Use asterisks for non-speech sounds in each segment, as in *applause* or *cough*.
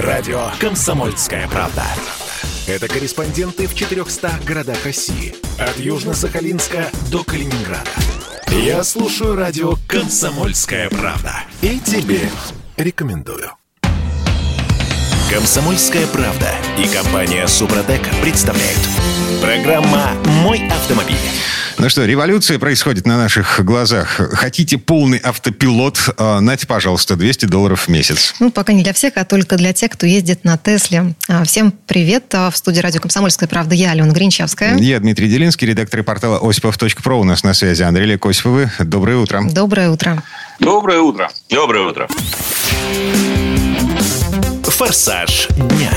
Радио «Комсомольская правда». Это корреспонденты в 400 городах России. От Южно-Сахалинска до Калининграда. Я слушаю радио «Комсомольская правда». И тебе рекомендую. «Комсомольская правда» и компания «Супротек» представляют. Программа «Мой автомобиль». Ну что, революция происходит на наших глазах. Хотите полный автопилот? А, нате, пожалуйста, 200 долларов в месяц. Ну, пока не для всех, а только для тех, кто ездит на Тесле. А, всем привет. А, в студии радио «Комсомольская правда» я, Алена Гринчевская. Я Дмитрий Делинский, редактор портала осипов.про. У нас на связи Андрей Лекосиповы. Доброе утро. Доброе утро. Доброе утро. Доброе утро. «Форсаж дня».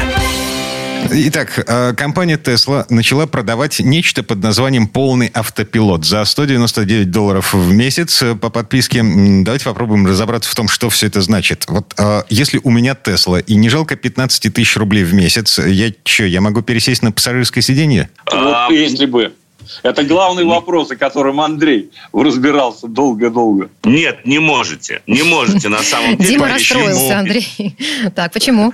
Итак, э, компания Tesla начала продавать нечто под названием «Полный автопилот» за 199 долларов в месяц по подписке. Давайте попробуем разобраться в том, что все это значит. Вот э, если у меня Tesla и не жалко 15 тысяч рублей в месяц, я что, я могу пересесть на пассажирское сиденье? Вот если бы. Это главный вопрос, о котором Андрей разбирался долго-долго. Нет, не можете. Не можете на самом деле. Дима расстроился, Андрей. Так, почему?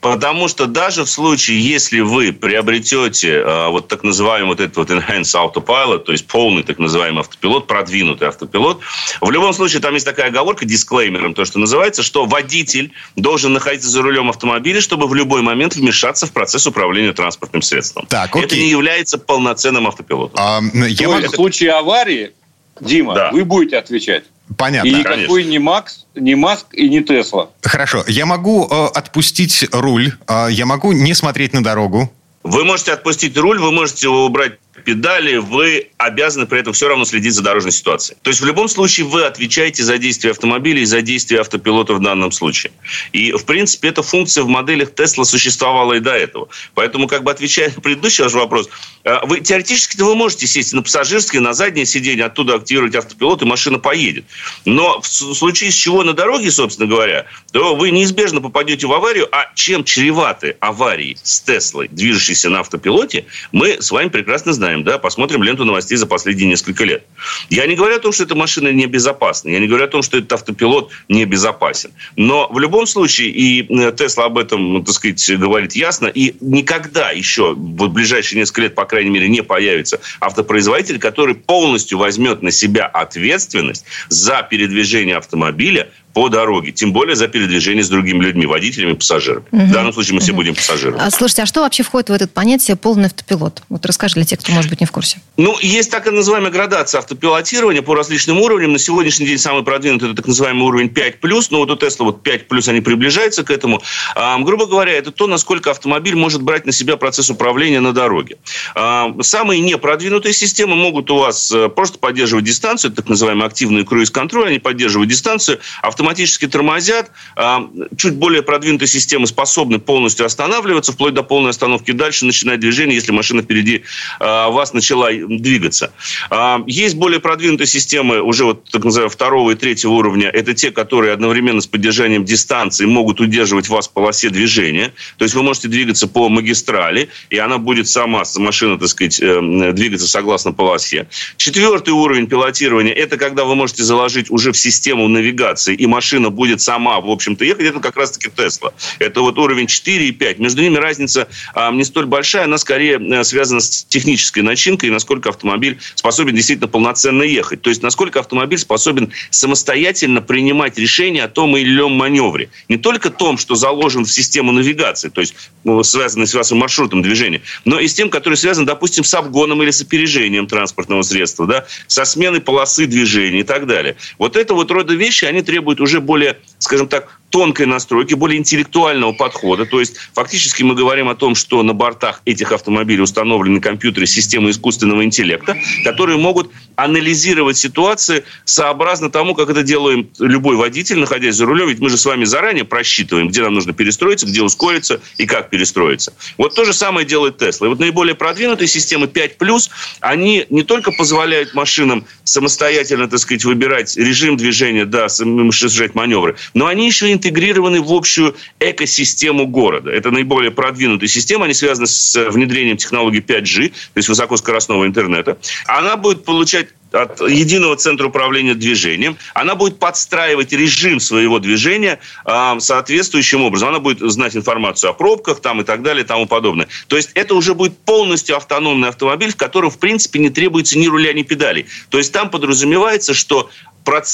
Потому что даже в случае, если вы приобретете э, вот так называемый вот этот вот Enhanced Autopilot, то есть полный так называемый автопилот, продвинутый автопилот, в любом случае там есть такая оговорка дисклеймером, то, что называется, что водитель должен находиться за рулем автомобиля, чтобы в любой момент вмешаться в процесс управления транспортным средством. Так, окей. Это не является полноценным автопилотом. А, я То могу... в случае аварии, Дима, Да. вы будете отвечать. Понятно. И никакой не Макс, не Маск и не Тесла. Хорошо. Я могу э, отпустить руль, э, я могу не смотреть на дорогу. Вы можете отпустить руль, вы можете убрать педали, вы обязаны при этом все равно следить за дорожной ситуацией. То есть в любом случае вы отвечаете за действия автомобиля и за действия автопилота в данном случае. И, в принципе, эта функция в моделях Tesla существовала и до этого. Поэтому, как бы отвечая на предыдущий ваш вопрос, э, вы теоретически вы можете сесть на пассажирское, на заднее сиденье, оттуда активировать автопилот, и машина поедет. Но в случае с чего на дороге, собственно говоря, то вы неизбежно попадете в аварию, а чем чреваты аварии с Теслой, движущейся на автопилоте, мы с вами прекрасно знаем, да, посмотрим ленту новостей за последние несколько лет. Я не говорю о том, что эта машина небезопасна, я не говорю о том, что этот автопилот небезопасен. Но в любом случае, и э, Тесла об этом, ну, так сказать, говорит ясно, и никогда еще в ближайшие несколько лет, по крайней мере, не появится автопроизводитель, который полностью возьмет на себя ответственность за передвижение автомобиля по дороге, тем более за передвижение с другими людьми, водителями, пассажирами. В данном случае мы все будем пассажирами. А, слушайте, а что вообще входит в это понятие полный автопилот? Вот расскажи для тех, кто, может быть, не в курсе. Ну, есть так называемая градация автопилотирования по различным уровням. На сегодняшний день самый продвинутый это так называемый уровень 5+, но вот у Tesla вот 5+, они приближаются к этому. А, грубо говоря, это то, насколько автомобиль может брать на себя процесс управления на дороге. А, самые непродвинутые системы могут у вас э, просто поддерживать дистанцию, это так называемый активный круиз-контроль, они поддерживают дистанцию, автоматически тормозят. А, чуть более продвинутые системы способны полностью останавливаться, вплоть до полной остановки, дальше начинать движение, если машина впереди а, вас начала двигаться. А, Есть более продвинутые системы уже вот так называемого второго и третьего уровня. Это те, которые одновременно с поддержанием дистанции могут удерживать вас в полосе движения. То есть вы можете двигаться по магистрали, и она будет сама, машина, так сказать, э, двигаться согласно полосе. Четвертый уровень пилотирования – это когда вы можете заложить уже в систему навигации, и машина будет сама, в общем-то, ехать. Это как раз-таки Тесла. Это вот уровень 4 и 5. Между ними разница а, не столь большая, она скорее э, связана с технической начинкой, и насколько автомобиль способен действительно полноценно ехать. То есть, насколько автомобиль способен самостоятельно принимать решения о том или ином маневре. Не только том, что заложен в систему навигации, то есть ну, связанный с вашим маршрутом движения, но и с тем, который связан, допустим, с обгоном или с опережением транспортного средства, да, со сменой полосы движения и так далее. Вот это вот рода вещи, они требуют уже более, скажем так, тонкой настройки, более интеллектуального подхода. То есть фактически мы говорим о том, что на бортах этих автомобилей установлены компьютеры системы искусственного интеллекта, которые могут анализировать ситуации сообразно тому, как это делаем любой водитель, находясь за рулем. Ведь мы же с вами заранее просчитываем, где нам нужно перестроиться, где ускориться и как перестроиться. Вот то же самое делает Тесла. И вот наиболее продвинутые системы 5+, они не только позволяют машинам самостоятельно, так сказать, выбирать режим движения, да, совершать маневры, но они еще интегрированы в общую экосистему города. Это наиболее продвинутые системы, они связаны с внедрением технологии 5G, то есть высокоскоростного интернета. Она будет получать от единого центра управления движением. Она будет подстраивать режим своего движения э, соответствующим образом. Она будет знать информацию о пробках там, и так далее и тому подобное. То есть это уже будет полностью автономный автомобиль, в котором, в принципе, не требуется ни руля, ни педалей. То есть там подразумевается, что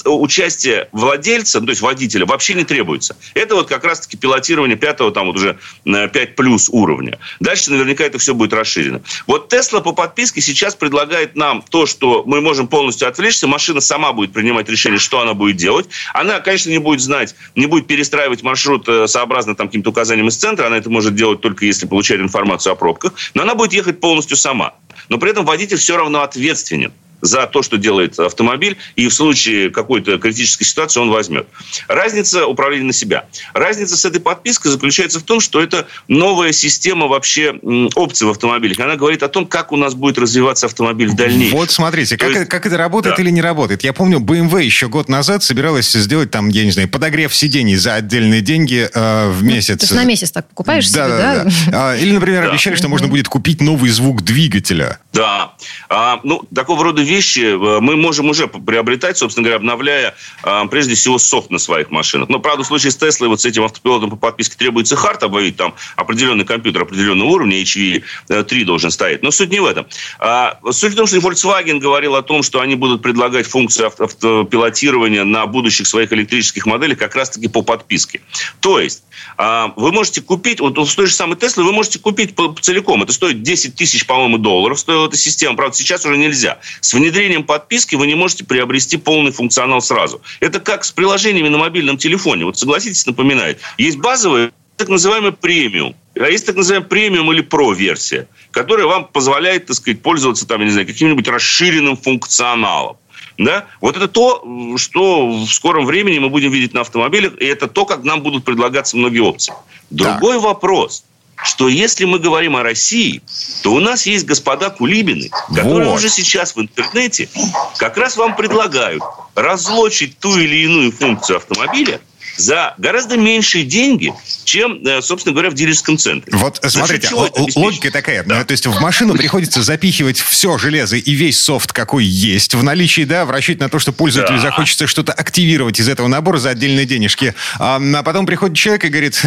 участие владельца, то есть водителя, вообще не требуется. Это вот как раз-таки пилотирование пятого, там вот уже 5 э, плюс уровня. Дальше наверняка это все будет расширено. Вот Тесла по подписке сейчас предлагает нам то, что мы можем полностью отвлечься, машина сама будет принимать решение, что она будет делать. Она, конечно, не будет знать, не будет перестраивать маршрут э, сообразно там каким-то указаниям из центра, она это может делать только если получает информацию о пробках, но она будет ехать полностью сама. Но при этом водитель все равно ответственен за то, что делает автомобиль, и в случае какой-то критической ситуации он возьмет. Разница управления на себя. Разница с этой подпиской заключается в том, что это новая система вообще опций в автомобилях. Она говорит о том, как у нас будет развиваться автомобиль в дальнейшем. Вот смотрите, как, есть... как это работает да. или не работает. Я помню, BMW еще год назад собиралась сделать там, я не знаю, подогрев сидений за отдельные деньги э, в месяц. Ну, ты же на месяц так покупаешь да, себе, да? да? да. Или, например, да. обещали, что можно будет купить новый звук двигателя. Да. А, ну, такого рода вещи э, мы можем уже приобретать, собственно говоря, обновляя а, прежде всего софт на своих машинах. Но, правда, в случае с Теслой вот с этим автопилотом по подписке требуется хард обновить, там определенный компьютер определенного уровня, HV3 должен стоять. Но суть не в этом. А, суть в том, что Volkswagen говорил о том, что они будут предлагать функцию автопилотирования на будущих своих электрических моделях как раз-таки по подписке. То есть а, вы можете купить, вот с той же самой Теслы вы можете купить целиком. Это стоит 10 тысяч, по-моему, долларов стоила эта система. Правда, сейчас уже нельзя. С внедрением подписки вы не можете приобрести полный функционал сразу. Это как с приложениями на мобильном телефоне. Вот согласитесь, напоминает. Есть базовые так называемый премиум. А есть так называемая премиум или про-версия, которая вам позволяет, так сказать, пользоваться там, я не знаю, каким-нибудь расширенным функционалом. Да? Вот это то, что в скором времени мы будем видеть на автомобилях, и это то, как нам будут предлагаться многие опции. Другой так. вопрос, что если мы говорим о России, то у нас есть господа Кулибины, которые вот. уже сейчас в интернете как раз вам предлагают разлочить ту или иную функцию автомобиля – за гораздо меньшие деньги, чем, э, собственно говоря, в дилерском центре. Вот смотрите, логика такая. Да. То есть в машину приходится запихивать все железо и весь софт, какой есть в наличии, да, в расчете на то, что пользователю да. захочется что-то активировать из этого набора за отдельные денежки. А, а потом приходит человек и говорит,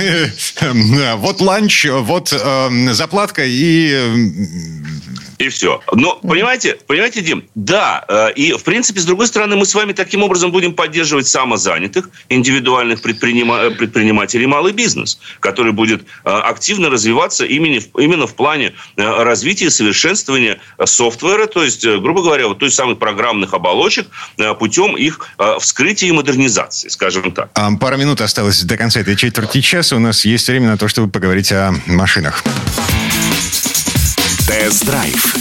*laughs* вот ланч, вот э, заплатка и и все. Но, понимаете, понимаете, Дим, да, э, и, в принципе, с другой стороны, мы с вами таким образом будем поддерживать самозанятых, индивидуальных предпринима- э, предпринимателей, малый бизнес, который будет э, активно развиваться именно, именно в плане развития и совершенствования софтвера, то есть, грубо говоря, вот той самой программных оболочек путем их вскрытия и модернизации, скажем так. А, пара минут осталось до конца этой четверти часа. У нас есть время на то, чтобы поговорить о машинах. Тест-драйв.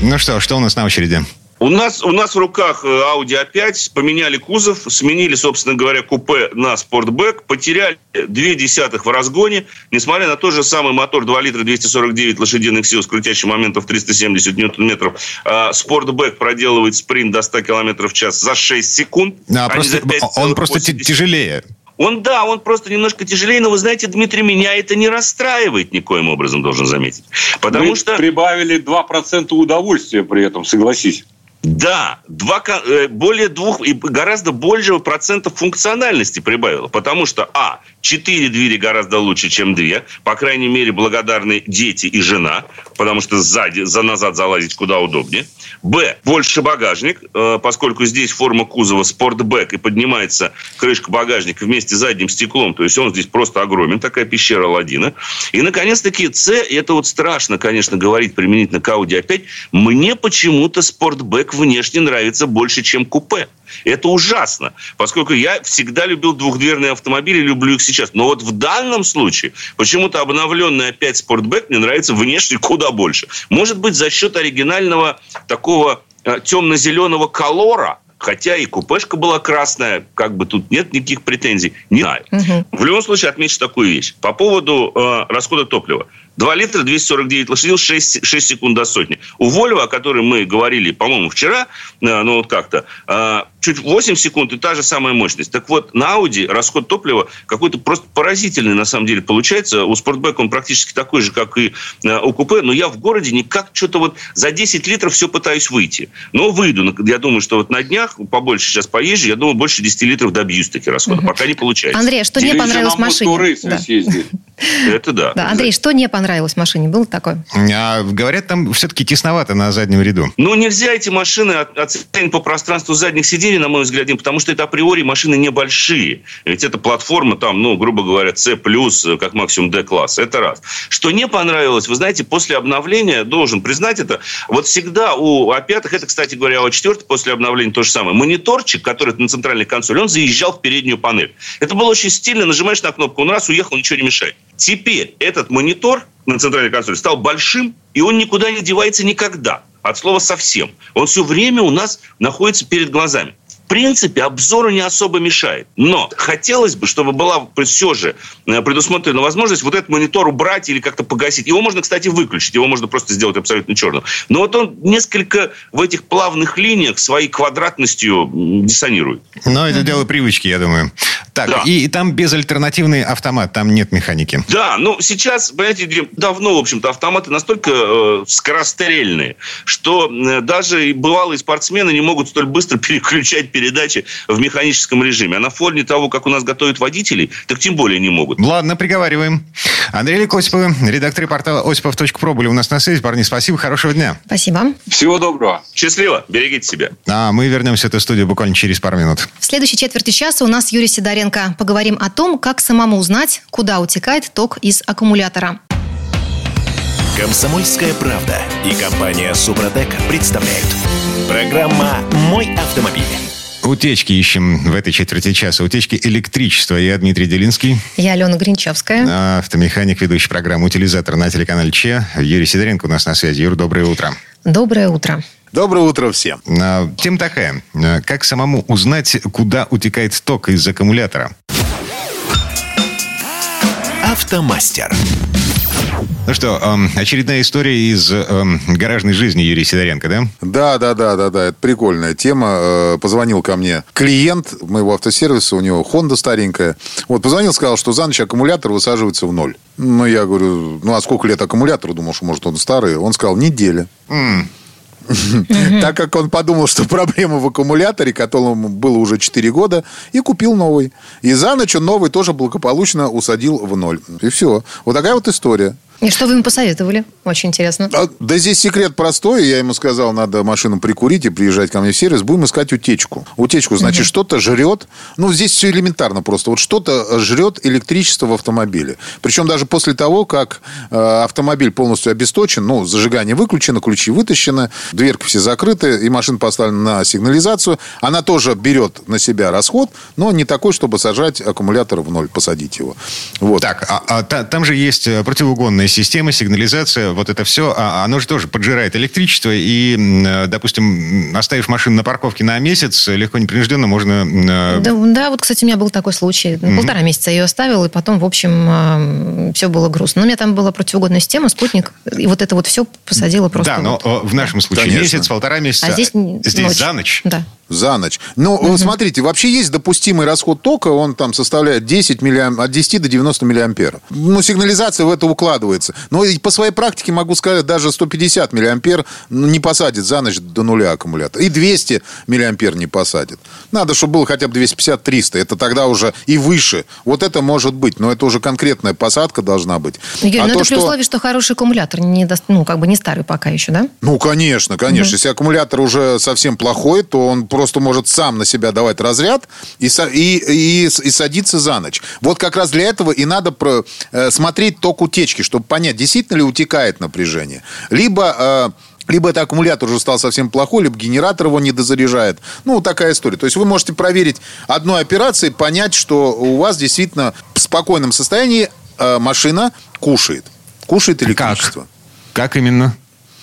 Ну что, что у нас на очереди? У нас, у нас в руках э, Audi A5, поменяли кузов, сменили, собственно говоря, купе на Sportback, потеряли две десятых в разгоне, несмотря на тот же самый мотор 2 литра 249 лошадиных сил с крутящим моментом в 370 ньютон-метров. А, Sportback проделывает спринт до 100 км в час за 6 секунд. А, а просто, он просто тяжелее. Он, да, он просто немножко тяжелее, но вы знаете, Дмитрий, меня это не расстраивает никоим образом, должен заметить. Потому Мы что... прибавили 2% удовольствия при этом, согласись. Да, два, э, более двух и гораздо большего процента функциональности прибавило. Потому что, а, четыре двери гораздо лучше, чем две. По крайней мере, благодарны дети и жена, потому что сзади, за назад залазить куда удобнее. Б, больше багажник, э, поскольку здесь форма кузова спортбэк и поднимается крышка багажника вместе с задним стеклом. То есть он здесь просто огромен, такая пещера Ладина. И, наконец-таки, С, это вот страшно, конечно, говорить применительно к Audi опять, мне почему-то спортбэк внешне нравится больше, чем купе. Это ужасно, поскольку я всегда любил двухдверные автомобили, люблю их сейчас. Но вот в данном случае почему-то обновленный опять спортбэк мне нравится внешне куда больше. Может быть, за счет оригинального такого э, темно-зеленого колора, хотя и купешка была красная, как бы тут нет никаких претензий. Не знаю. Угу. В любом случае, отмечу такую вещь. По поводу э, расхода топлива. 2 литра, 249 лошадей, 6, 6 секунд до сотни. У Volvo, о которой мы говорили, по-моему, вчера, э, ну вот как-то, э, чуть 8 секунд и та же самая мощность. Так вот, на Audi расход топлива какой-то просто поразительный на самом деле получается. У Sportback он практически такой же, как и э, у купе, но я в городе никак что-то вот за 10 литров все пытаюсь выйти. Но выйду. Я думаю, что вот на днях побольше сейчас поезжу, я думаю, больше 10 литров добьюсь таки расхода. Угу. Пока не получается. Андрей, а что не понравилось машине? Да. *laughs* Это да. да. Андрей, что не понравилось в машине? Было такое? А, говорят, там все-таки тесновато на заднем ряду. Ну, нельзя эти машины оценить по пространству задних сидений, на мой взгляд, потому что это априори машины небольшие. Ведь это платформа там, ну, грубо говоря, C+, как максимум D-класс. Это раз. Что не понравилось, вы знаете, после обновления, должен признать это, вот всегда у А5, это, кстати говоря, у А4 после обновления то же самое, мониторчик, который на центральной консоли, он заезжал в переднюю панель. Это было очень стильно, нажимаешь на кнопку, он раз уехал, ничего не мешает. Теперь этот монитор на центральной консоли стал большим, и он никуда не девается никогда. От слова совсем. Он все время у нас находится перед глазами принципе, обзору не особо мешает. Но хотелось бы, чтобы была все же э, предусмотрена возможность вот этот монитор убрать или как-то погасить. Его можно, кстати, выключить. Его можно просто сделать абсолютно черным. Но вот он несколько в этих плавных линиях своей квадратностью диссонирует. Но это дело привычки, я думаю. Так, да. и, и там безальтернативный автомат, там нет механики. Да, ну сейчас, понимаете, давно, в общем-то, автоматы настолько э, скорострельные, что э, даже бывалые спортсмены не могут столь быстро *laughs* переключать передачи в механическом режиме. А на фоне того, как у нас готовят водителей, так тем более не могут. Ладно, приговариваем. Андрей Лик Осипов, редактор портала осипов.про были у нас на связи. Парни, спасибо, хорошего дня. Спасибо. Всего доброго. Счастливо, берегите себя. А мы вернемся в эту студию буквально через пару минут. В следующей четверти часа у нас Юрий Сидоренко. Поговорим о том, как самому узнать, куда утекает ток из аккумулятора. Комсомольская правда и компания Супротек представляют. Программа «Мой автомобиль». Утечки ищем в этой четверти часа. Утечки электричества. Я Дмитрий Делинский. Я Алена Гринчевская. Автомеханик, ведущий программу «Утилизатор» на телеканале Че. Юрий Сидоренко у нас на связи. Юр, доброе утро. Доброе утро. Доброе утро всем. А, тема такая. А, как самому узнать, куда утекает ток из аккумулятора? Автомастер. Ну что, очередная история из гаражной жизни Юрия Сидоренко, да? Да, да, да, да, да. Это прикольная тема. Э, позвонил ко мне клиент моего автосервиса, у него Honda старенькая. Вот, позвонил, сказал, что за ночь аккумулятор высаживается в ноль. Ну, я говорю, ну, а сколько лет аккумулятору? Думал, что, может, он старый. Он сказал, неделя. Mm. *laughs* Так как он подумал, что проблема в аккумуляторе, которому было уже 4 года, и купил новый. И за ночь он новый тоже благополучно усадил в ноль. И все. Вот такая вот история. И что вы ему посоветовали? Очень интересно. А, да здесь секрет простой. Я ему сказал, надо машину прикурить и приезжать ко мне в сервис. Будем искать утечку. Утечку, значит, угу. что-то жрет. Ну, здесь все элементарно просто. Вот что-то жрет электричество в автомобиле. Причем даже после того, как э, автомобиль полностью обесточен, ну, зажигание выключено, ключи вытащены, дверки все закрыты, и машина поставлена на сигнализацию, она тоже берет на себя расход, но не такой, чтобы сажать аккумулятор в ноль, посадить его. Вот. Так, а, а там же есть э, противоугонные система, сигнализация, вот это все, а, оно же тоже поджирает электричество. И, э, допустим, оставив машину на парковке на месяц, легко непринужденно можно... Э, да, да, вот, кстати, у меня был такой случай. Mm-hmm. Полтора месяца я ее оставил, и потом, в общем, все было грустно. Но у меня там была противоугодная система, спутник, и вот это вот все посадило просто... Да, но вот. в нашем случае Конечно. месяц, полтора месяца. А здесь, здесь ночь. за ночь. Да за ночь. Ну, угу. смотрите, вообще есть допустимый расход тока, он там составляет 10 миллиам... от 10 до 90 миллиампер. Ну, сигнализация в это укладывается. Но по своей практике могу сказать, даже 150 миллиампер не посадит за ночь до нуля аккумулятор. И 200 миллиампер не посадит. Надо, чтобы было хотя бы 250-300. Это тогда уже и выше. Вот это может быть, но это уже конкретная посадка должна быть. Юрий, а но то, это при что... условии, что хороший аккумулятор, не до... ну, как бы не старый пока еще, да? Ну, конечно, конечно. Угу. Если аккумулятор уже совсем плохой, то он просто может сам на себя давать разряд и, и, и, и садиться за ночь. Вот как раз для этого и надо про, э, смотреть ток утечки, чтобы понять, действительно ли утекает напряжение. Либо... Э, либо это аккумулятор уже стал совсем плохой, либо генератор его не дозаряжает. Ну, такая история. То есть вы можете проверить одной операцией, понять, что у вас действительно в спокойном состоянии э, машина кушает. Кушает электричество. Как? Как именно?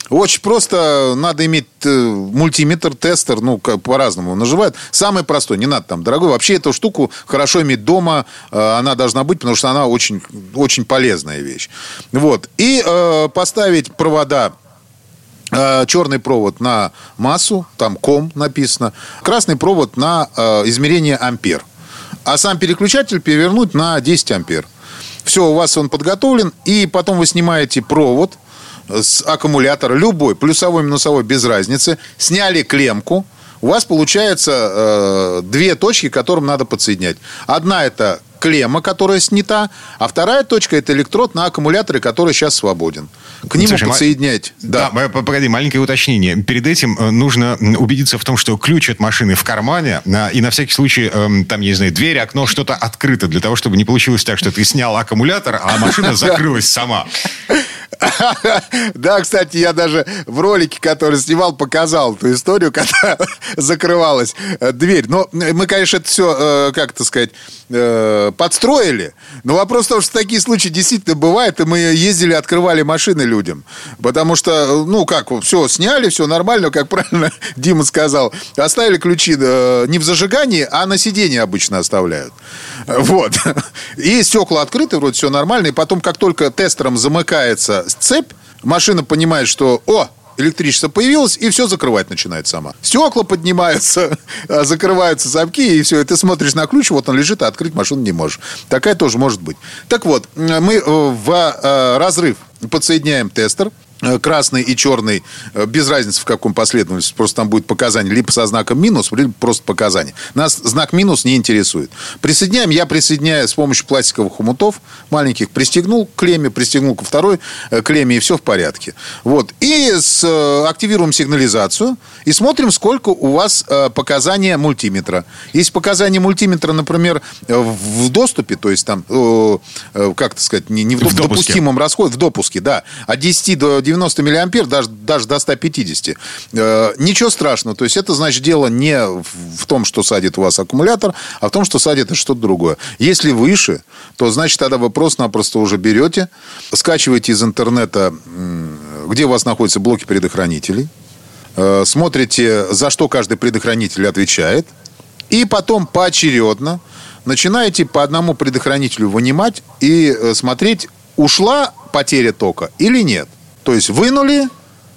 Очень просто надо иметь э, мультиметр, тестер, ну, как по-разному называют. Самый простой, не надо там дорогой. Вообще эту штуку хорошо иметь дома, э, она должна быть, потому что она очень, очень полезная вещь. Вот. И э, поставить провода э, черный провод на массу, там ком написано, красный провод на э, измерение ампер. А сам переключатель перевернуть на 10 ампер. Все, у вас он подготовлен, и потом вы снимаете провод – с аккумулятора, любой, плюсовой, минусовой, без разницы, сняли клемку, у вас получается э, две точки, к которым надо подсоединять. Одна это клемма, которая снята, а вторая точка это электрод на аккумуляторе, который сейчас свободен. К нему Слушай, подсоединять. Да. да, погоди, маленькое уточнение. Перед этим э, нужно убедиться в том, что ключ от машины в кармане, и на всякий случай, эм, там, я не знаю, дверь, окно, что-то открыто, для того, чтобы не получилось так, что ты снял аккумулятор, а машина *laughs* *laughs* закрылась сама. *laughs* Да, кстати, я даже в ролике, который снимал, показал эту историю, когда закрывалась э, дверь. Но мы, конечно, это все, э, как это сказать, подстроили. Но вопрос в том, что такие случаи действительно бывают, и мы ездили, открывали машины людям. Потому что, ну, как, все сняли, все нормально, как правильно *laughs* Дима сказал. Оставили ключи не в зажигании, а на сиденье обычно оставляют. Вот. И стекла открыты, вроде все нормально. И потом, как только тестером замыкается цепь, машина понимает, что, о, электричество появилось, и все закрывать начинает сама. Стекла поднимаются, *laughs* а, закрываются замки, и все. И ты смотришь на ключ, вот он лежит, а открыть машину не можешь. Такая тоже может быть. Так вот, мы э, в э, разрыв подсоединяем тестер, красный и черный, э, без разницы в каком последовательности, просто там будет показание либо со знаком минус, либо просто показание. Нас знак минус не интересует. Присоединяем, я присоединяю с помощью пластиковых хомутов маленьких, пристегнул к клемме, пристегнул ко второй э, клемме, и все в порядке. Вот. И с, активируем сигнализацию и смотрим, сколько у вас показания мультиметра. Есть показания мультиметра, например, в доступе, то есть там, как это сказать, не, не в, в допустимом расходе, в допуске, да, от 10 до 90 миллиампер, даже, даже до 150. Э, ничего страшного. То есть это, значит, дело не в том, что садит у вас аккумулятор, а в том, что садит что-то другое. Если выше, то, значит, тогда вы просто-напросто уже берете, скачиваете из интернета, где у вас находятся блоки предохранителей, э, смотрите, за что каждый предохранитель отвечает, и потом поочередно начинаете по одному предохранителю вынимать и э, смотреть, ушла потеря тока или нет. То есть вынули,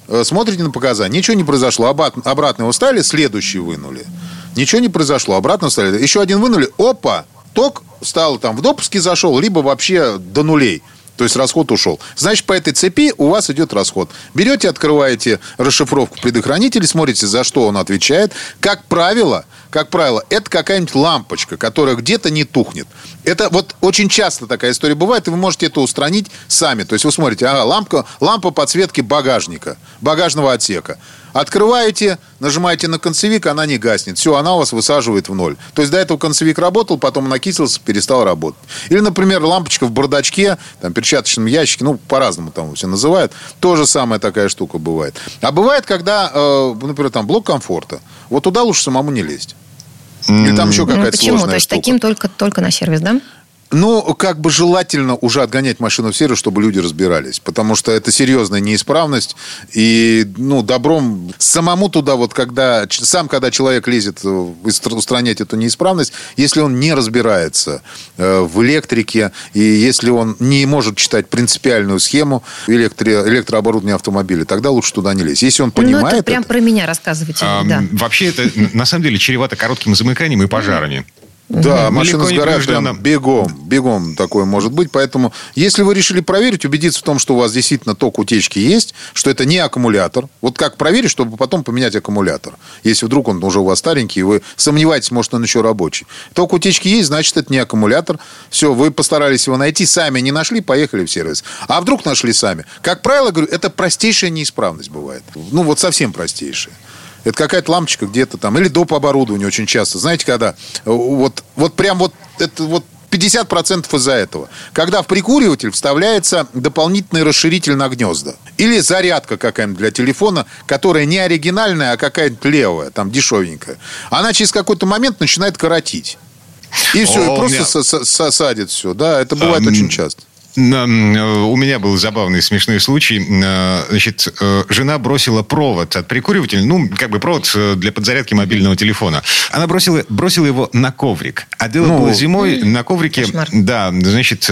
э, смотрите на показания, ничего не произошло, обратно его ставили, следующий вынули. Ничего не произошло, обратно ставили. Еще один вынули, опа, ток стал там в допуске зашел, либо вообще до нулей. То есть расход ушел. Значит, по этой цепи у вас идет расход. Берете, открываете расшифровку предохранителя, смотрите, за что он отвечает. Как правило, как правило, это какая-нибудь лампочка, которая где-то не тухнет. Это вот очень часто такая история бывает, и вы можете это устранить сами. То есть вы смотрите, ага, лампа, лампа подсветки багажника, багажного отсека. Открываете, нажимаете на концевик, она не гаснет. Все, она у вас высаживает в ноль. То есть до этого концевик работал, потом накисился, перестал работать. Или, например, лампочка в бардачке, там, перчаточном ящике, ну, по-разному там все называют. Тоже самая такая штука бывает. А бывает, когда, э, например, там блок комфорта. Вот туда лучше самому не лезть. Или там еще какая-то Почему? сложная То есть штука. таким только, только на сервис, да? Ну, как бы желательно уже отгонять машину в сервис, чтобы люди разбирались. Потому что это серьезная неисправность. И, ну, добром самому туда, вот когда, сам когда человек лезет устранять эту неисправность, если он не разбирается э, в электрике, и если он не может читать принципиальную схему электро, электрооборудования автомобиля, тогда лучше туда не лезть. Если он понимает... Ну, это прям это, про меня рассказывайте. А, да. Вообще, это на самом деле чревато коротким замыканием и пожарами. Да, угу. машина сгорает прям бегом, бегом такое может быть. Поэтому, если вы решили проверить, убедиться в том, что у вас действительно ток утечки есть, что это не аккумулятор. Вот как проверить, чтобы потом поменять аккумулятор? Если вдруг он уже у вас старенький, и вы сомневаетесь, может, он еще рабочий. Ток утечки есть, значит, это не аккумулятор. Все, вы постарались его найти, сами не нашли, поехали в сервис. А вдруг нашли сами? Как правило, говорю, это простейшая неисправность бывает. Ну, вот совсем простейшая. Это какая-то лампочка где-то там. Или доп. оборудование очень часто. Знаете, когда э, вот, вот прям вот это вот 50% из-за этого. Когда в прикуриватель вставляется дополнительный расширитель на гнезда. Или зарядка какая-нибудь для телефона, которая не оригинальная, а какая-нибудь левая, там дешевенькая. Она через какой-то момент начинает коротить. И все, О, и просто меня... садит все. Да, это бывает а, очень часто. У меня был забавный, смешной случай. Э, значит, э, жена бросила провод от прикуривателя, ну, как бы провод э, для подзарядки мобильного телефона. Она бросила, бросила его на коврик. А дело ну, было зимой. На коврике, кошмар. да, значит,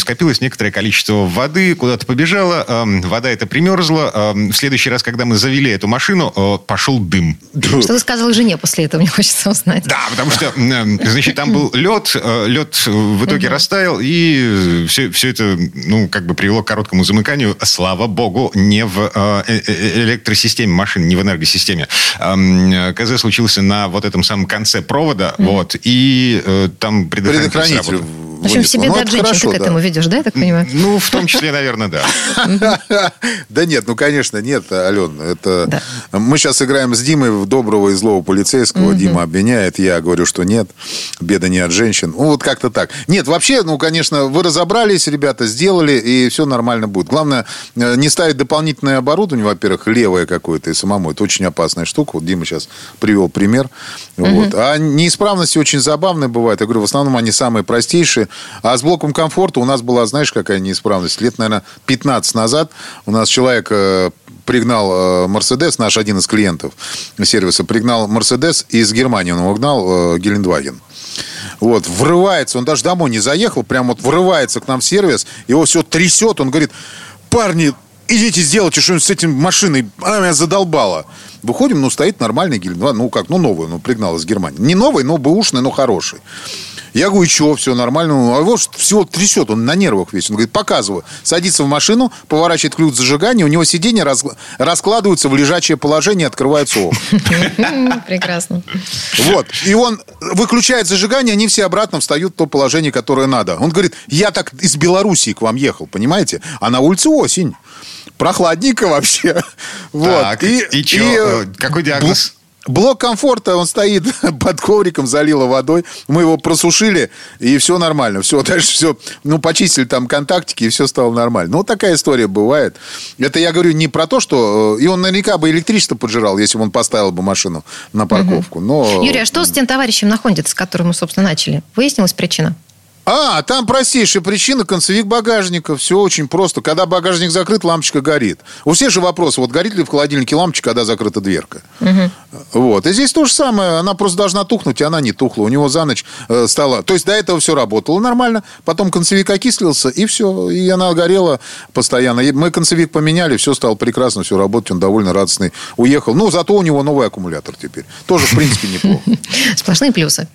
скопилось некоторое количество воды, куда-то побежала. Вода эта примерзла. В следующий раз, когда мы завели эту машину, пошел дым. Что ты сказал жене после этого, мне хочется узнать. Да, потому что, значит, там был лед, лед в итоге растаял, и все, все это это, ну, как бы привело к короткому замыканию, слава богу, не в э, э, э, электросистеме машин, не в энергосистеме. КЗ случился на вот этом самом конце провода, mm-hmm. вот, и там предохранитель, предохранитель в общем, себе ну, дать женщин ты к этому ведешь, да, я так понимаю? Ну, в том числе, наверное, да. Да нет, ну, конечно, нет, Ален. Это... Мы сейчас играем с Димой в доброго и злого полицейского. Дима обвиняет, я говорю, что нет. Беда не от женщин. Ну, вот как-то так. Нет, вообще, ну, конечно, вы разобрались, ребята, сделали, и все нормально будет. Главное, э, не ставить дополнительное оборудование, во-первых, левое какое-то и самому. Это очень опасная штука. Вот Дима сейчас привел пример. Вот. А неисправности очень забавные бывают. Я говорю, в основном они самые простейшие. А с блоком комфорта у нас была, знаешь, какая неисправность? Лет, наверное, 15 назад у нас человек э, пригнал э, Мерседес, наш один из клиентов сервиса, пригнал Мерседес из Германии, он его гнал, э, Гелендваген. Вот, врывается, он даже домой не заехал, прям вот врывается к нам в сервис, его все трясет, он говорит, парни, идите сделайте что-нибудь с этим машиной, она меня задолбала. Выходим, ну, стоит нормальный Гелендваген, ну, как, ну, новый, ну, пригнал из Германии. Не новый, но бэушный, но хороший. Я говорю, что, все нормально. А вот всего трясет, он на нервах весь. Он говорит, показываю. Садится в машину, поворачивает ключ зажигания, у него сиденье раз, раскладываются в лежачее положение, открывается окна. *laughs* Прекрасно. Вот. И он выключает зажигание, они все обратно встают в то положение, которое надо. Он говорит, я так из Белоруссии к вам ехал, понимаете? А на улице осень. Прохладненько вообще. *laughs* Вот. Так, и, и, и что? Э, какой диагноз? Блок комфорта, он стоит *laughs* под ковриком, залило водой. Мы его просушили, и все нормально. Все, *laughs* дальше все, ну, почистили там контактики, и все стало нормально. Ну, вот такая история бывает. Это я говорю не про то, что... Э, и он наверняка бы электричество поджирал, если бы он поставил бы машину на парковку. Но... Юрий, а что с тем товарищем находится, с которым мы, собственно, начали? Выяснилась причина? А, там простейшая причина, концевик багажника. Все очень просто. Когда багажник закрыт, лампочка горит. У всех же вопрос, вот горит ли в холодильнике лампочка, когда закрыта дверка. Угу. Вот. И здесь то же самое. Она просто должна тухнуть, и она не тухла. У него за ночь э, стало... То есть до этого все работало нормально. Потом концевик окислился, и все. И она горела постоянно. И мы концевик поменяли, все стало прекрасно, все работать. Он довольно радостный. Уехал. Ну, зато у него новый аккумулятор теперь. Тоже, в принципе, неплохо. *laughs* Сплошные плюсы.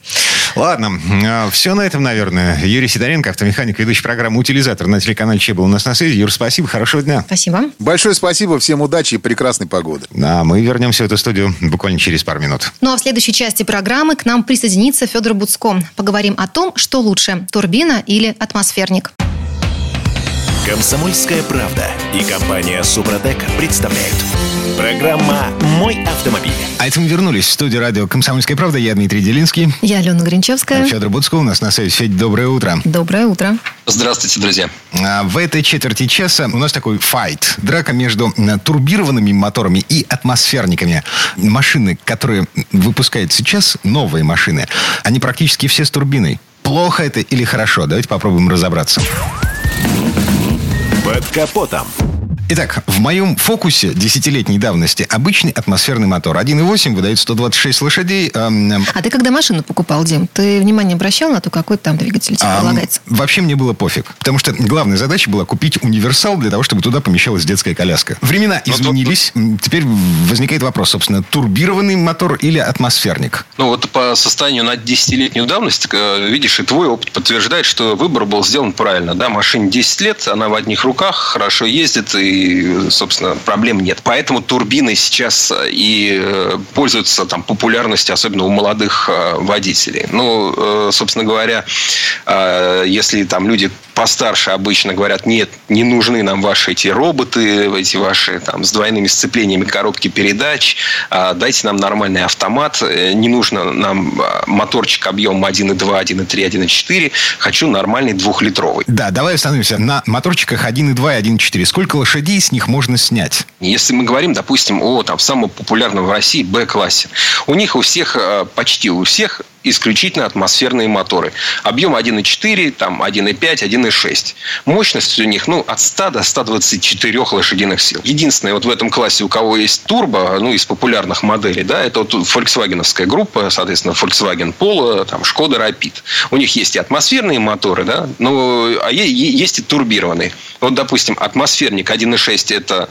Ладно. А, все на этом, наверное. Юрий Сидоренко, автомеханик, ведущий программы «Утилизатор» на телеканале Че был у нас на связи. Юр, спасибо, хорошего дня. Спасибо. Большое спасибо, всем удачи и прекрасной погоды. А мы вернемся в эту студию буквально через пару минут. Ну а в следующей части программы к нам присоединится Федор Буцко. Поговорим о том, что лучше – турбина или атмосферник. Комсомольская правда и компания Супротек представляют. Программа «Мой автомобиль». А это мы вернулись в студию радио «Комсомольская правда». Я Дмитрий Делинский. Я Алена Гринчевская. Федор Буцко у нас на связи. Федь, доброе утро. Доброе утро. Здравствуйте, друзья. А, в этой четверти часа у нас такой файт. Драка между турбированными моторами и атмосферниками. Машины, которые выпускают сейчас, новые машины, они практически все с турбиной. Плохо это или хорошо? Давайте попробуем разобраться. Под капотом. Итак, в моем фокусе десятилетней давности обычный атмосферный мотор. 1.8 выдает 126 лошадей. Эм, а ты когда машину покупал, Дим, ты внимание обращал на то, какой там двигатель тебе предлагается? Вообще мне было пофиг. Потому что главная задача была купить универсал для того, чтобы туда помещалась детская коляска. Времена ну, изменились. Теперь возникает вопрос, собственно, турбированный мотор или атмосферник? Ну вот по состоянию на десятилетнюю давность, э, видишь, и твой опыт подтверждает, что выбор был сделан правильно. Да, машине 10 лет, она в одних руках, хорошо ездит и собственно, проблем нет. Поэтому турбины сейчас э, и э, пользуются там популярностью, особенно у молодых э, водителей. Ну, собственно говоря, если там люди постарше обычно говорят, нет, не нужны нам ваши эти роботы, эти ваши там с двойными сцеплениями коробки передач, дайте нам нормальный автомат, не нужно нам моторчик объемом 1.2, 1.3, 1.4, хочу нормальный двухлитровый. Да, давай остановимся на моторчиках 1.2 и 1.4. Сколько лошадей с них можно снять? Если мы говорим, допустим, о там, самом популярном в России Б-классе, у них у всех, э, почти у всех исключительно атмосферные моторы. Объем 1,4, там 1,5, 1,6. Мощность у них ну, от 100 до 124 лошадиных сил. Единственное, вот в этом классе, у кого есть турбо, ну, из популярных моделей, да, это вот Volkswagen группа, соответственно, Volkswagen Polo, там, Skoda Rapid. У них есть и атмосферные моторы, да, но а есть и турбированные. Вот, допустим, атмосферник 1.6 это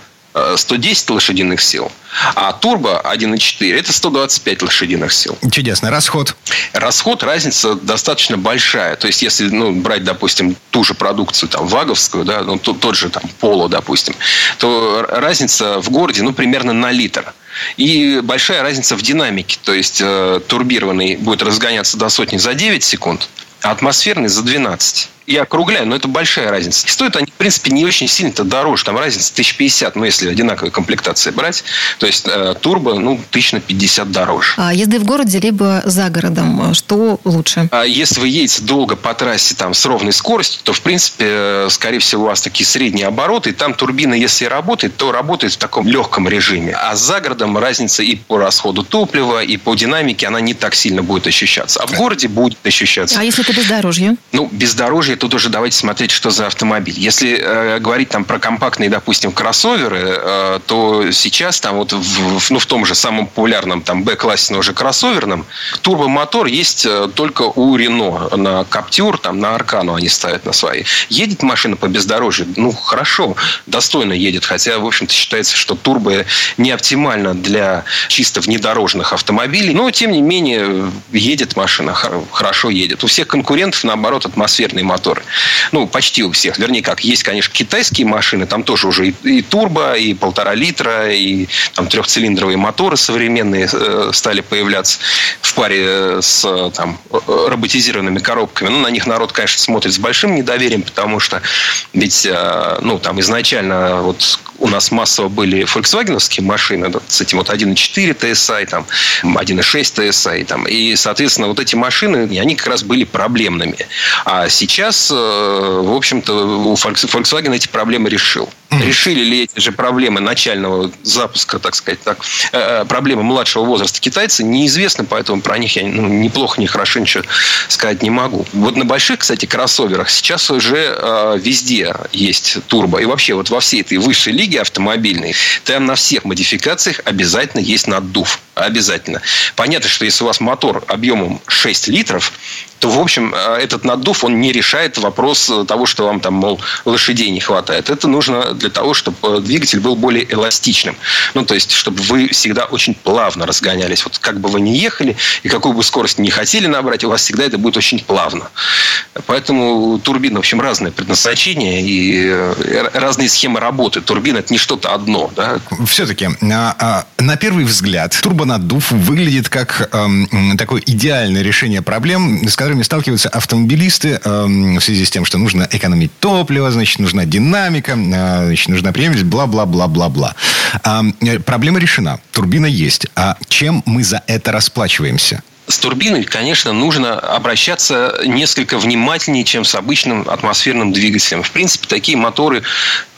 110 э, лошадиных сил, а турбо 1.4 это 125 лошадиных сил. Чудесно. Расход? Расход, разница достаточно большая. То есть, если ну, брать, допустим, ту же продукцию, там, ваговскую, да, ну, тот, тот же там, поло, допустим, то разница в городе, ну, примерно на литр. И большая разница в динамике. То есть, э, турбированный будет разгоняться до сотни за 9 секунд, а атмосферный за 12 я округляю, но это большая разница. Стоят они, в принципе, не очень сильно-то дороже. Там разница 1050, ну, если одинаковые комплектации брать. То есть, э, турбо, ну, 1050 дороже. А езды в городе либо за городом, что лучше? А если вы едете долго по трассе там с ровной скоростью, то, в принципе, э, скорее всего, у вас такие средние обороты. И там турбина, если работает, то работает в таком легком режиме. А за городом разница и по расходу топлива, и по динамике, она не так сильно будет ощущаться. А в городе будет ощущаться. А если это бездорожье? Ну, бездорожье случае тут уже давайте смотреть, что за автомобиль. Если э, говорить там про компактные, допустим, кроссоверы, э, то сейчас там вот в, ну, в том же самом популярном там Б-классе, но уже кроссоверном, турбомотор есть э, только у Рено. На Каптюр, там на Аркану они ставят на свои. Едет машина по бездорожью, ну, хорошо, достойно едет. Хотя, в общем-то, считается, что турбо не оптимально для чисто внедорожных автомобилей. Но, тем не менее, едет машина, хорошо едет. У всех конкурентов, наоборот, атмосферный мотор моторы. Ну, почти у всех. Вернее, как, есть, конечно, китайские машины, там тоже уже и, и турбо, и полтора литра, и там трехцилиндровые моторы современные э, стали появляться в паре с там, э, роботизированными коробками. Ну, на них народ, конечно, смотрит с большим недоверием, потому что ведь, э, ну, там изначально вот у нас массово были фольксвагеновские машины с этим вот 1.4 TSI, там, 1.6 TSI. Там, и, соответственно, вот эти машины, они как раз были проблемными. А сейчас, э, в общем-то, у Volkswagen эти проблемы решил. Решили ли эти же проблемы начального запуска, так сказать, так, э, э, проблемы младшего возраста китайцы, неизвестно, поэтому про них я ну, неплохо, не хорошо ничего сказать не могу. Вот на больших, кстати, кроссоверах сейчас уже э, везде есть турбо. И вообще вот во всей этой высшей лиге автомобильной, там на всех модификациях обязательно есть наддув. Обязательно. Понятно, что если у вас мотор объемом 6 литров, то, в общем, э, этот наддув, он не решает вопрос того, что вам там, мол, лошадей не хватает. Это нужно для того, чтобы э, двигатель был более эластичным. Ну, то есть, чтобы вы всегда очень плавно разгонялись. Вот как бы вы ни ехали, и какую бы скорость не хотели набрать, у вас всегда это будет очень плавно. Поэтому турбина, в общем, разное предназначение и э, разные схемы работы. Турбина – это не что-то одно. Да? Все-таки, а, а, на первый взгляд, турбонаддув выглядит как эм, такое идеальное решение проблем, с которыми сталкиваются автомобилисты эм, в связи с тем, что нужно экономить топливо, значит, нужна динамика, э, значит, нужна преемственность, бла-бла-бла-бла-бла. А, проблема решена. Турбина есть. А чем мы за это расплачиваемся? с турбиной, конечно, нужно обращаться несколько внимательнее, чем с обычным атмосферным двигателем. В принципе, такие моторы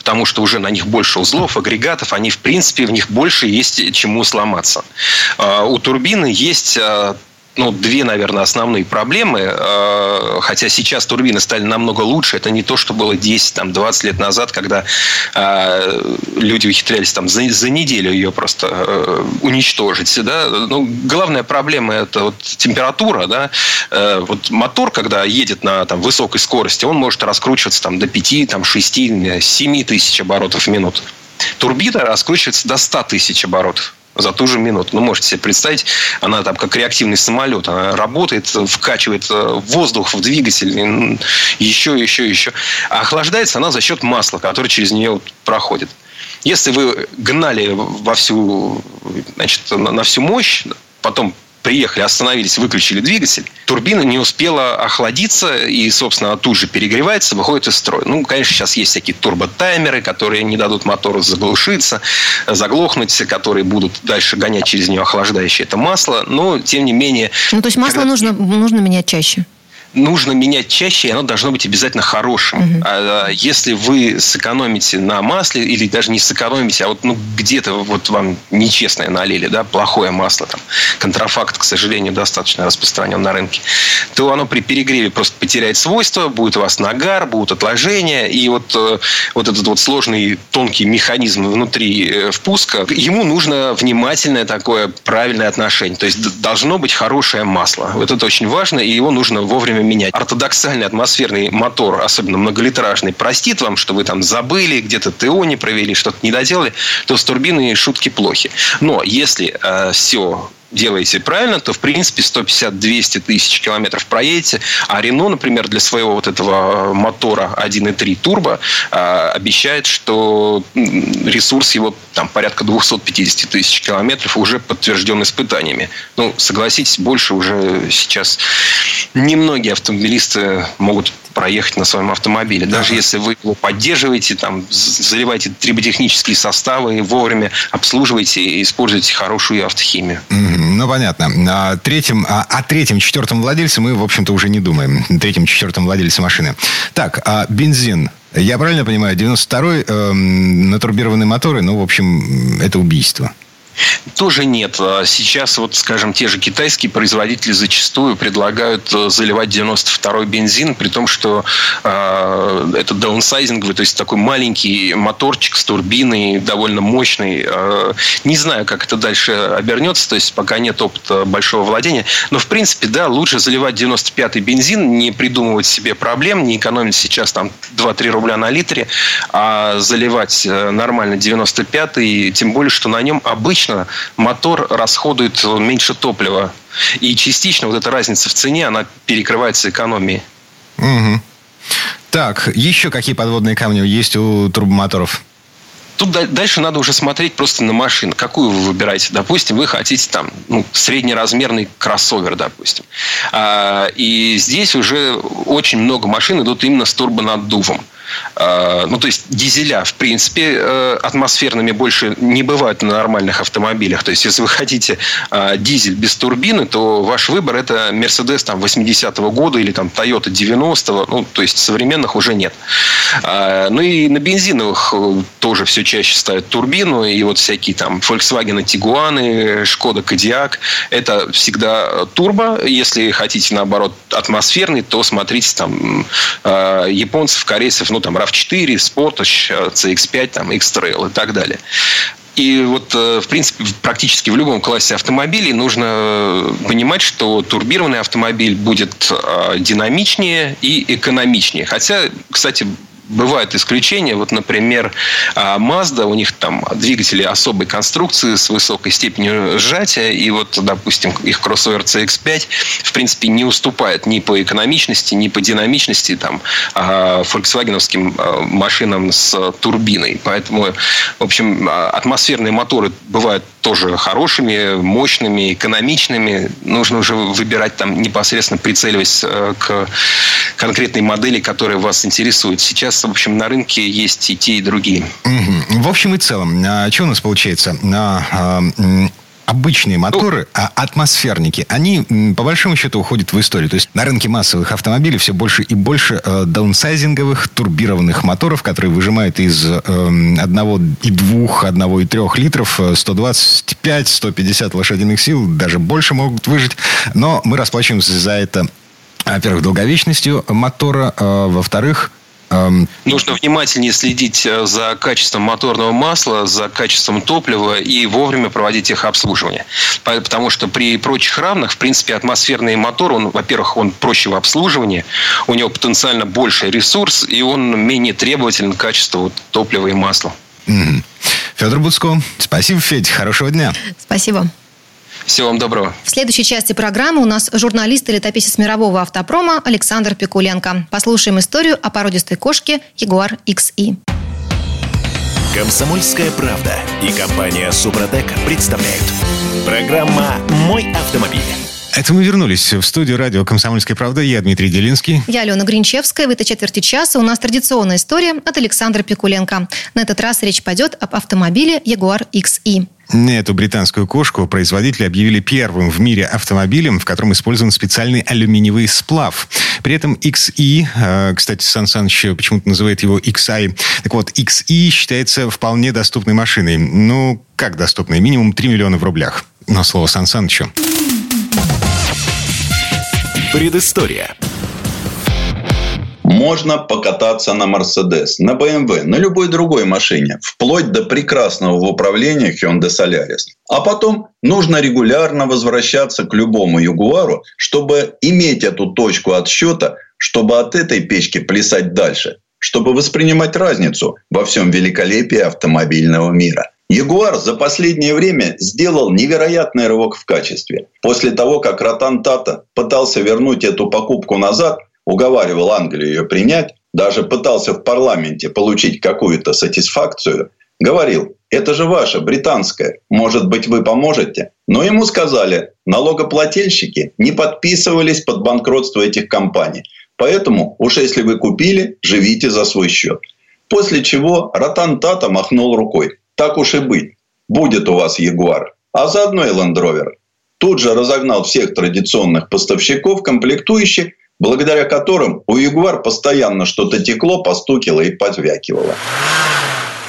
потому что уже на них больше узлов, агрегатов, они, в принципе, в них больше есть чему сломаться. А, у турбины есть а, ну, две, наверное, основные проблемы. Э, хотя сейчас турбины стали намного лучше. Это не то, что было 10-20 лет назад, когда э, люди ухитрялись там за, за неделю ее просто э, уничтожить. Да? Ну, главная проблема – это вот температура. Да? Вот мотор, когда едет на там, высокой скорости, он может раскручиваться там, до 5, там, 6, 7 тысяч оборотов в минуту. Турбина раскручивается до 100 тысяч оборотов за ту же минуту. Ну, можете себе представить, она там как реактивный самолет. Она работает, вкачивает э, воздух в двигатель, еще, еще, еще. А охлаждается она за счет масла, которое через нее проходит. Если вы гнали во всю, значит, на всю мощь, потом приехали, остановились, выключили двигатель, турбина не успела охладиться и, собственно, тут же перегревается, выходит из строя. Ну, конечно, сейчас есть всякие турботаймеры, которые не дадут мотору заглушиться, заглохнуть, которые будут дальше гонять через нее охлаждающее это масло, но, тем не менее... Ну, то есть масло когда... нужно, нужно менять чаще? Нужно менять чаще, и оно должно быть обязательно хорошим. Угу. А, если вы сэкономите на масле, или даже не сэкономите, а вот ну, где-то вот вам нечестное налили, да, плохое масло, там, контрафакт, к сожалению, достаточно распространен на рынке, то оно при перегреве просто потеряет свойства, будет у вас нагар, будут отложения, и вот, э, вот этот вот сложный тонкий механизм внутри э, впуска, ему нужно внимательное такое правильное отношение. То есть должно быть хорошее масло. Вот это очень важно, и его нужно вовремя менять. Ортодоксальный атмосферный мотор, особенно многолитражный, простит вам, что вы там забыли, где-то ТО не провели, что-то не доделали, то с турбиной шутки плохи. Но если э, все делаете правильно, то, в принципе, 150-200 тысяч километров проедете. А Рено, например, для своего вот этого мотора 1.3 турбо э, обещает, что ресурс его там порядка 250 тысяч километров уже подтвержден испытаниями. Ну, согласитесь, больше уже сейчас немногие автомобилисты могут проехать на своем автомобиле. Даже если вы его поддерживаете, там, заливаете триботехнические составы, вовремя обслуживаете и используете хорошую автохимию. Ну, понятно. А третьим, а, о третьем, четвертом владельце мы, в общем-то, уже не думаем. Третьем, четвертом владельце машины. Так, а бензин. Я правильно понимаю, 92-й э, натурбированные моторы, ну, в общем, это убийство. Тоже нет. А сейчас, вот, скажем, те же китайские производители зачастую предлагают э, заливать 92-й бензин, при том, что э, это даунсайзинговый, то есть такой маленький моторчик с турбиной, довольно мощный. Э, не знаю, как это дальше обернется, то есть пока нет опыта большого владения. Но, в принципе, да, лучше заливать 95-й бензин, не придумывать себе проблем, не экономить сейчас там 2-3 рубля на литре, а заливать э, нормально 95-й, тем более, что на нем обычно частично мотор расходует меньше топлива. И частично вот эта разница в цене, она перекрывается экономией. Угу. Так, еще какие подводные камни есть у турбомоторов? Тут дальше надо уже смотреть просто на машину. Какую вы выбираете? Допустим, вы хотите там ну, среднеразмерный кроссовер, допустим. А, и здесь уже очень много машин идут именно с турбонаддувом. А, ну, то есть дизеля, в принципе, э, атмосферными больше не бывают на нормальных автомобилях. То есть, если вы хотите а, дизель без турбины, то ваш выбор это Mercedes там 80-го года или там Toyota 90-го. Ну, то есть, современных уже нет. Ну, и на бензиновых э, тоже все чаще ставят турбину. И вот всякие там Volkswagen Tiguan, Skoda Kodiaq. Это всегда турбо. Если хотите, наоборот, атмосферный, то смотрите там японцев, корейцев, ну, там, RAV4, Sportage, CX-5, там, X-Trail и так далее. И вот, э, в принципе, практически в любом классе автомобилей нужно э, понимать, что турбированный автомобиль будет э, динамичнее и экономичнее. Хотя, кстати, бывают исключения. Вот, например, а, Mazda, у них там двигатели особой конструкции с высокой степенью сжатия. И вот, допустим, их кроссовер CX-5, в принципе, не уступает ни по экономичности, ни по динамичности там, а, фольксвагеновским а, машинам с турбиной. Поэтому, в общем, атмосферные моторы бывают тоже хорошими, мощными, экономичными. Нужно уже выбирать там непосредственно прицеливаясь э, к конкретной модели, которая вас интересует. Сейчас, в общем, на рынке есть и те, и другие. В общем и целом, а, что у нас получается? Обычные моторы, а атмосферники, они по большому счету уходят в историю. То есть на рынке массовых автомобилей все больше и больше э, даунсайзинговых турбированных моторов, которые выжимают из э, одного и двух, одного и трех литров 125-150 э, лошадиных сил, даже больше могут выжить. Но мы расплачиваемся за это во-первых, долговечностью мотора, э, во-вторых, эм, Нужно внимательнее следить э, за качеством моторного масла, за качеством топлива и вовремя проводить их обслуживание. Потому что при прочих равных, в принципе, атмосферный мотор, он, во-первых, он проще в обслуживании, у него потенциально больший ресурс, и он менее требователен к качеству топлива и масла. Федор Буцко, спасибо, Федь, хорошего дня. Спасибо. Всего вам доброго. В следующей части программы у нас журналист и летописец мирового автопрома Александр Пикуленко. Послушаем историю о породистой кошке Jaguar XE. Комсомольская правда и компания Супротек представляют. Программа «Мой автомобиль». Это мы вернулись в студию радио «Комсомольская правда». Я Дмитрий Делинский. Я Алена Гринчевская. В этой четверти часа у нас традиционная история от Александра Пикуленко. На этот раз речь пойдет об автомобиле Jaguar XE. Эту британскую кошку производители объявили первым в мире автомобилем, в котором использован специальный алюминиевый сплав. При этом XE, э, кстати, Сан Саныч почему-то называет его XI, так вот, XE считается вполне доступной машиной. Ну, как доступной? Минимум 3 миллиона в рублях. Но слово Сан Санычу. Предыстория. Можно покататься на Мерседес, на BMW, на любой другой машине, вплоть до прекрасного в управлении Hyundai Solaris. А потом нужно регулярно возвращаться к любому Ягуару, чтобы иметь эту точку отсчета, чтобы от этой печки плясать дальше, чтобы воспринимать разницу во всем великолепии автомобильного мира – Ягуар за последнее время сделал невероятный рывок в качестве. После того, как Ротан Тата пытался вернуть эту покупку назад, уговаривал Англию ее принять, даже пытался в парламенте получить какую-то сатисфакцию, говорил, это же ваше, британское, может быть, вы поможете? Но ему сказали, налогоплательщики не подписывались под банкротство этих компаний. Поэтому уж если вы купили, живите за свой счет. После чего Ротан Тата махнул рукой. Так уж и быть. Будет у вас Ягуар. А заодно и Rover. Тут же разогнал всех традиционных поставщиков комплектующих, благодаря которым у Ягуар постоянно что-то текло, постукило и позвякивало.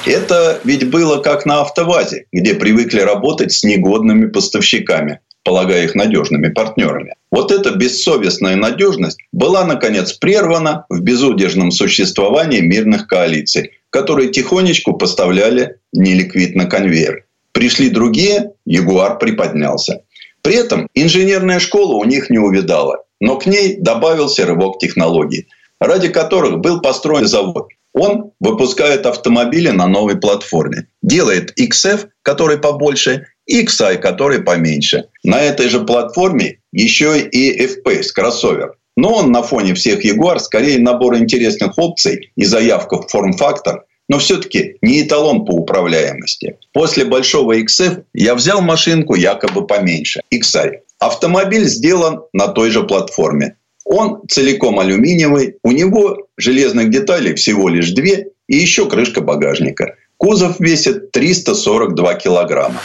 Это ведь было как на автовазе, где привыкли работать с негодными поставщиками, полагая их надежными партнерами. Вот эта бессовестная надежность была, наконец, прервана в безудержном существовании мирных коалиций, которые тихонечку поставляли неликвид на конвейер. Пришли другие, Ягуар приподнялся. При этом инженерная школа у них не увидала, но к ней добавился рывок технологий, ради которых был построен завод. Он выпускает автомобили на новой платформе. Делает XF, который побольше, и XI, который поменьше. На этой же платформе еще и FPS, кроссовер. Но он на фоне всех Jaguar скорее набор интересных опций и заявка в форм-фактор, но все-таки не эталон по управляемости. После большого XF я взял машинку якобы поменьше, XI. Автомобиль сделан на той же платформе. Он целиком алюминиевый, у него железных деталей всего лишь две и еще крышка багажника. Кузов весит 342 килограмма.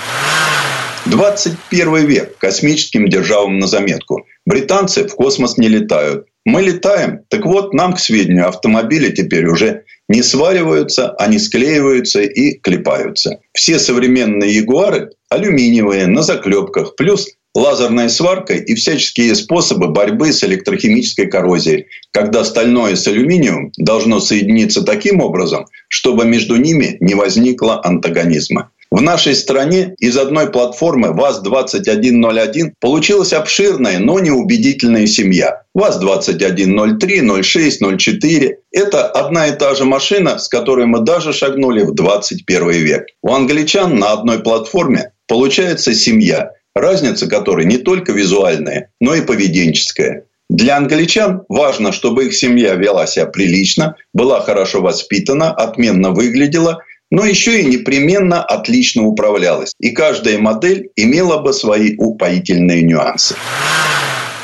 21 век космическим державам на заметку. Британцы в космос не летают. Мы летаем. Так вот, нам, к сведению, автомобили теперь уже не свариваются, они склеиваются и клепаются. Все современные Ягуары алюминиевые, на заклепках, плюс лазерная сварка и всяческие способы борьбы с электрохимической коррозией, когда стальное с алюминием должно соединиться таким образом, чтобы между ними не возникло антагонизма. В нашей стране из одной платформы ВАЗ-2101 получилась обширная, но неубедительная семья. ВАЗ-2103, 06, 04 – это одна и та же машина, с которой мы даже шагнули в 21 век. У англичан на одной платформе получается семья, разница которой не только визуальная, но и поведенческая. Для англичан важно, чтобы их семья вела себя прилично, была хорошо воспитана, отменно выглядела – но еще и непременно отлично управлялась. И каждая модель имела бы свои упоительные нюансы.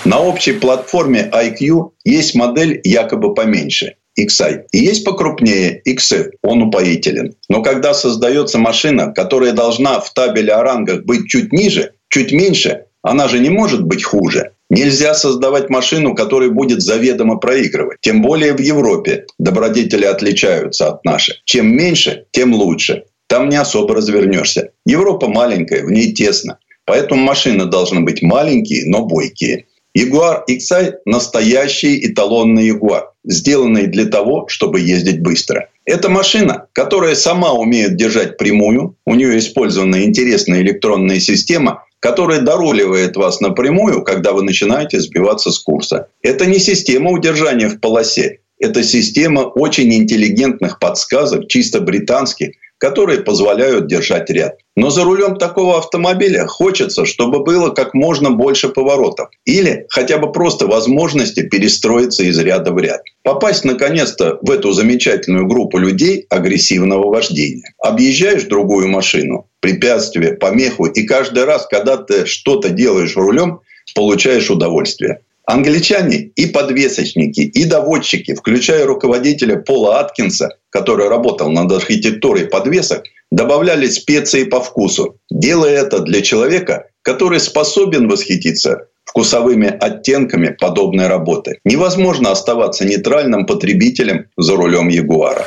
На общей платформе IQ есть модель якобы поменьше – XI. И есть покрупнее XF, он упоителен. Но когда создается машина, которая должна в табеле о рангах быть чуть ниже, чуть меньше, она же не может быть хуже. Нельзя создавать машину, которая будет заведомо проигрывать. Тем более в Европе добродетели отличаются от наших. Чем меньше, тем лучше. Там не особо развернешься. Европа маленькая, в ней тесно. Поэтому машины должны быть маленькие, но бойкие. Ягуар XI – настоящий эталонный Ягуар, сделанный для того, чтобы ездить быстро. Это машина, которая сама умеет держать прямую, у нее использована интересная электронная система – которая доруливает вас напрямую, когда вы начинаете сбиваться с курса. Это не система удержания в полосе. Это система очень интеллигентных подсказок, чисто британских, которые позволяют держать ряд. Но за рулем такого автомобиля хочется, чтобы было как можно больше поворотов. Или хотя бы просто возможности перестроиться из ряда в ряд. Попасть наконец-то в эту замечательную группу людей агрессивного вождения. Объезжаешь другую машину, препятствие, помеху, и каждый раз, когда ты что-то делаешь рулем, получаешь удовольствие. Англичане и подвесочники, и доводчики, включая руководителя Пола Аткинса, который работал над архитектурой подвесок, добавляли специи по вкусу, делая это для человека, который способен восхититься вкусовыми оттенками подобной работы. Невозможно оставаться нейтральным потребителем за рулем Ягуара.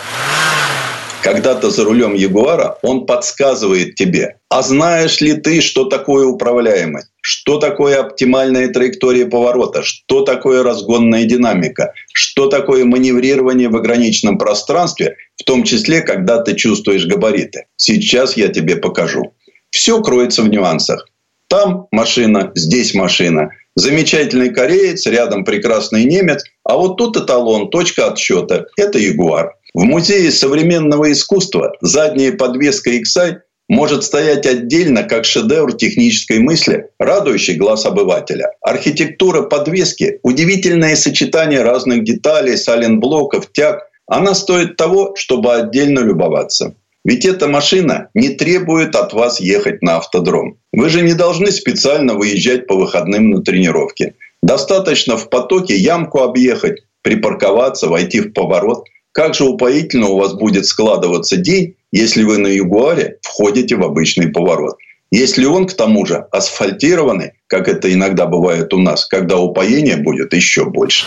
Когда ты за рулем Ягуара, он подсказывает тебе, а знаешь ли ты, что такое управляемость? Что такое оптимальная траектория поворота? Что такое разгонная динамика? Что такое маневрирование в ограниченном пространстве, в том числе, когда ты чувствуешь габариты? Сейчас я тебе покажу. Все кроется в нюансах. Там машина, здесь машина. Замечательный кореец, рядом прекрасный немец. А вот тут эталон, точка отсчета. Это Ягуар. В Музее современного искусства задняя подвеска XI может стоять отдельно как шедевр технической мысли, радующий глаз обывателя. Архитектура подвески – удивительное сочетание разных деталей, саленблоков, тяг. Она стоит того, чтобы отдельно любоваться. Ведь эта машина не требует от вас ехать на автодром. Вы же не должны специально выезжать по выходным на тренировки. Достаточно в потоке ямку объехать, припарковаться, войти в поворот. Как же упоительно у вас будет складываться день, если вы на Ягуаре входите в обычный поворот. Если он, к тому же, асфальтированный, как это иногда бывает у нас, когда упоение будет еще больше.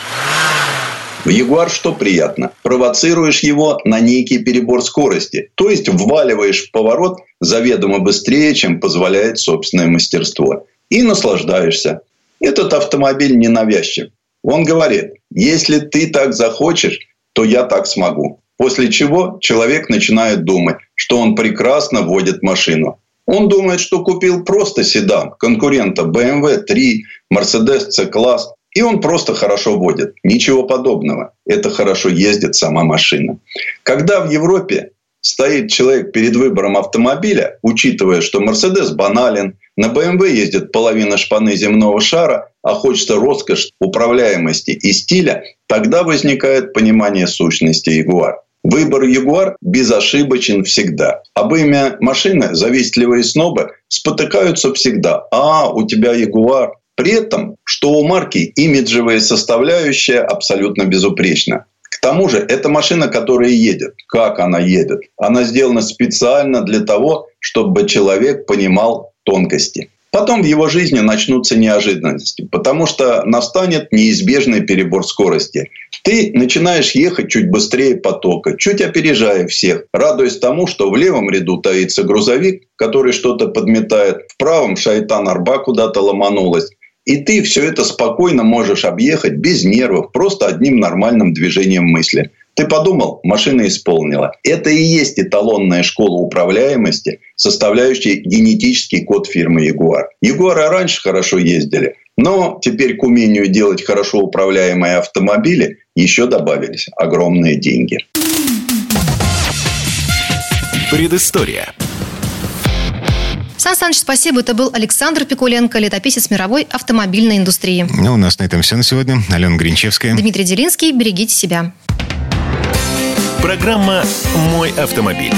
В Ягуар что приятно? Провоцируешь его на некий перебор скорости. То есть вваливаешь в поворот заведомо быстрее, чем позволяет собственное мастерство. И наслаждаешься. Этот автомобиль не навязчив. Он говорит, если ты так захочешь, то я так смогу. После чего человек начинает думать, что он прекрасно водит машину. Он думает, что купил просто седан конкурента BMW 3, Mercedes C-класс, и он просто хорошо водит. Ничего подобного. Это хорошо ездит сама машина. Когда в Европе стоит человек перед выбором автомобиля, учитывая, что Мерседес банален, на БМВ ездит половина шпаны земного шара, а хочется роскошь, управляемости и стиля, тогда возникает понимание сущности Ягуар. Выбор Ягуар безошибочен всегда. Об имя машины завистливые снобы спотыкаются всегда. А, у тебя Ягуар. При этом, что у марки имиджевая составляющая абсолютно безупречна. К тому же, это машина, которая едет. Как она едет? Она сделана специально для того, чтобы человек понимал тонкости. Потом в его жизни начнутся неожиданности, потому что настанет неизбежный перебор скорости. Ты начинаешь ехать чуть быстрее потока, чуть опережая всех, радуясь тому, что в левом ряду таится грузовик, который что-то подметает, в правом шайтан-арба куда-то ломанулась. И ты все это спокойно можешь объехать без нервов, просто одним нормальным движением мысли. Ты подумал, машина исполнила. Это и есть эталонная школа управляемости, составляющая генетический код фирмы Ягуар. Ягуары раньше хорошо ездили, но теперь к умению делать хорошо управляемые автомобили еще добавились огромные деньги. Предыстория. Сан Саныч, спасибо. Это был Александр Пикуленко, летописец мировой автомобильной индустрии. Ну, у нас на этом все на сегодня. Алена Гринчевская. Дмитрий Делинский. Берегите себя. Программа «Мой автомобиль».